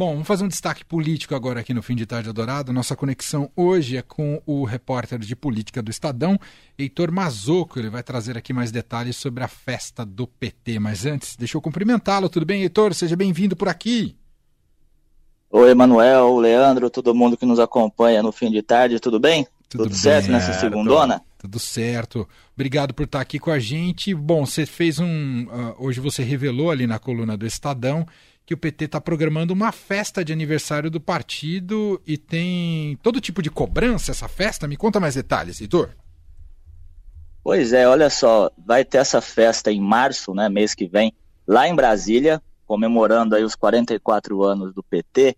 Bom, vamos fazer um destaque político agora aqui no Fim de Tarde Adorado. Nossa conexão hoje é com o repórter de política do Estadão, Heitor Mazoco. Ele vai trazer aqui mais detalhes sobre a festa do PT. Mas antes, deixa eu cumprimentá-lo. Tudo bem, Heitor? Seja bem-vindo por aqui. Oi, Emanuel, Leandro, todo mundo que nos acompanha no Fim de Tarde. Tudo bem? Tudo, Tudo bem, certo nessa segundona? Tudo certo. Obrigado por estar aqui com a gente. Bom, você fez um. Uh, hoje você revelou ali na coluna do Estadão que o PT está programando uma festa de aniversário do partido e tem todo tipo de cobrança essa festa. Me conta mais detalhes, Heitor. Pois é, olha só, vai ter essa festa em março, né, mês que vem, lá em Brasília, comemorando aí os 44 anos do PT.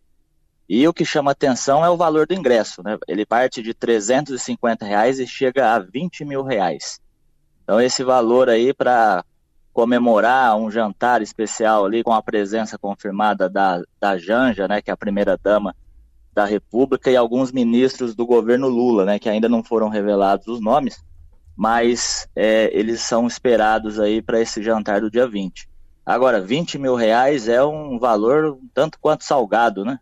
E o que chama atenção é o valor do ingresso, né? Ele parte de 350 reais e chega a 20 mil reais. Então esse valor aí para comemorar um jantar especial ali com a presença confirmada da, da Janja, né, que é a primeira dama da República, e alguns ministros do governo Lula, né, que ainda não foram revelados os nomes, mas é, eles são esperados aí para esse jantar do dia 20. Agora, 20 mil reais é um valor tanto quanto salgado, né?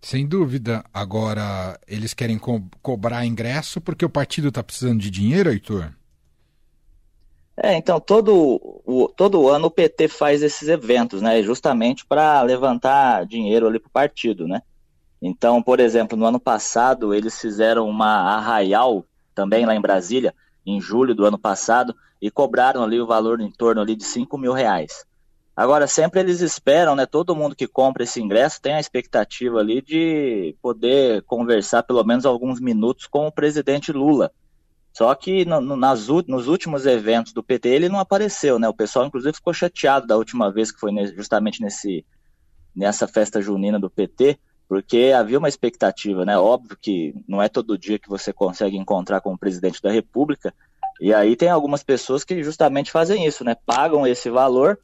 Sem dúvida. Agora, eles querem co cobrar ingresso porque o partido está precisando de dinheiro, Heitor? É, então todo, o, todo ano o PT faz esses eventos, né? Justamente para levantar dinheiro ali para o partido, né? Então, por exemplo, no ano passado eles fizeram uma arraial também lá em Brasília, em julho do ano passado, e cobraram ali o valor em torno ali de 5 mil reais. Agora, sempre eles esperam, né? Todo mundo que compra esse ingresso tem a expectativa ali de poder conversar pelo menos alguns minutos com o presidente Lula só que no, no, nas, nos últimos eventos do PT ele não apareceu, né? O pessoal, inclusive, ficou chateado da última vez que foi justamente nesse, nessa festa junina do PT, porque havia uma expectativa, né? Óbvio que não é todo dia que você consegue encontrar com o presidente da República, e aí tem algumas pessoas que justamente fazem isso, né? Pagam esse valor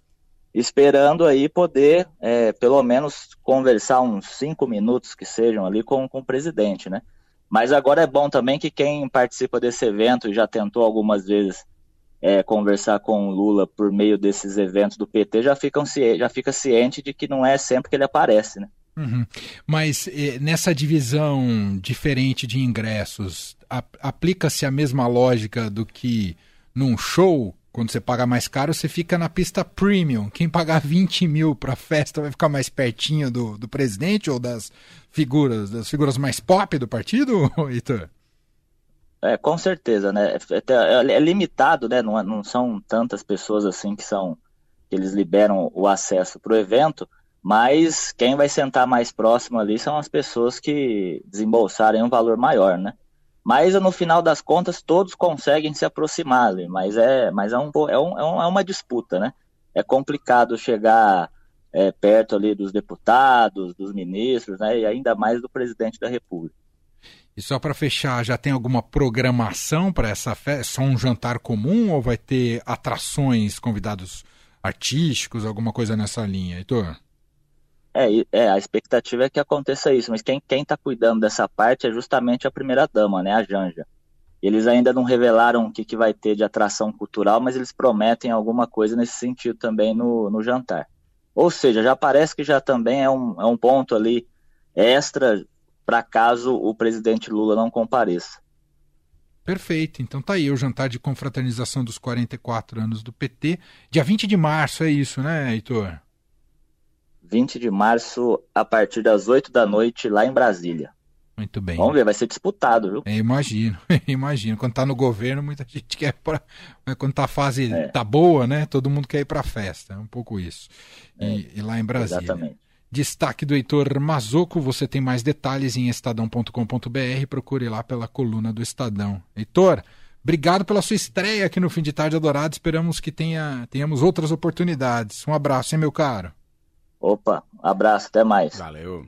esperando aí poder, é, pelo menos, conversar uns cinco minutos que sejam ali com, com o presidente, né? Mas agora é bom também que quem participa desse evento e já tentou algumas vezes é, conversar com o Lula por meio desses eventos do PT já, ficam, já fica ciente de que não é sempre que ele aparece, né? Uhum. Mas eh, nessa divisão diferente de ingressos, aplica-se a mesma lógica do que num show quando você paga mais caro, você fica na pista premium. Quem pagar 20 mil para festa vai ficar mais pertinho do, do presidente ou das figuras, das figuras mais pop do partido, Heitor? É, com certeza, né? É, é, é limitado, né? Não, não, são tantas pessoas assim que são que eles liberam o acesso para o evento, mas quem vai sentar mais próximo ali são as pessoas que desembolsarem um valor maior, né? Mas no final das contas todos conseguem se aproximar ali, mas é, mas é, um, é, um, é uma disputa, né? É complicado chegar é, perto ali dos deputados, dos ministros, né? E ainda mais do presidente da República. E só para fechar, já tem alguma programação para essa festa? Só um jantar comum ou vai ter atrações, convidados artísticos, alguma coisa nessa linha, Heitor? É, é, a expectativa é que aconteça isso, mas quem está cuidando dessa parte é justamente a primeira-dama, né, a Janja. Eles ainda não revelaram o que, que vai ter de atração cultural, mas eles prometem alguma coisa nesse sentido também no, no jantar. Ou seja, já parece que já também é um, é um ponto ali extra para caso o presidente Lula não compareça. Perfeito. Então tá aí o jantar de confraternização dos 44 anos do PT. Dia 20 de março é isso, né, Heitor? 20 de março, a partir das 8 da noite, lá em Brasília. Muito bem. Vamos ver, vai ser disputado, viu? É, imagino, imagino. Quando tá no governo, muita gente quer para quando tá a fase é. tá boa, né? Todo mundo quer ir para festa, é um pouco isso. E, é, e lá em Brasília. Exatamente. Destaque do Heitor Mazoco, você tem mais detalhes em estadão.com.br, procure lá pela coluna do Estadão. Heitor, obrigado pela sua estreia aqui no Fim de Tarde Adorado, esperamos que tenha, tenhamos outras oportunidades. Um abraço, hein, meu caro? Opa, abraço, até mais. Valeu.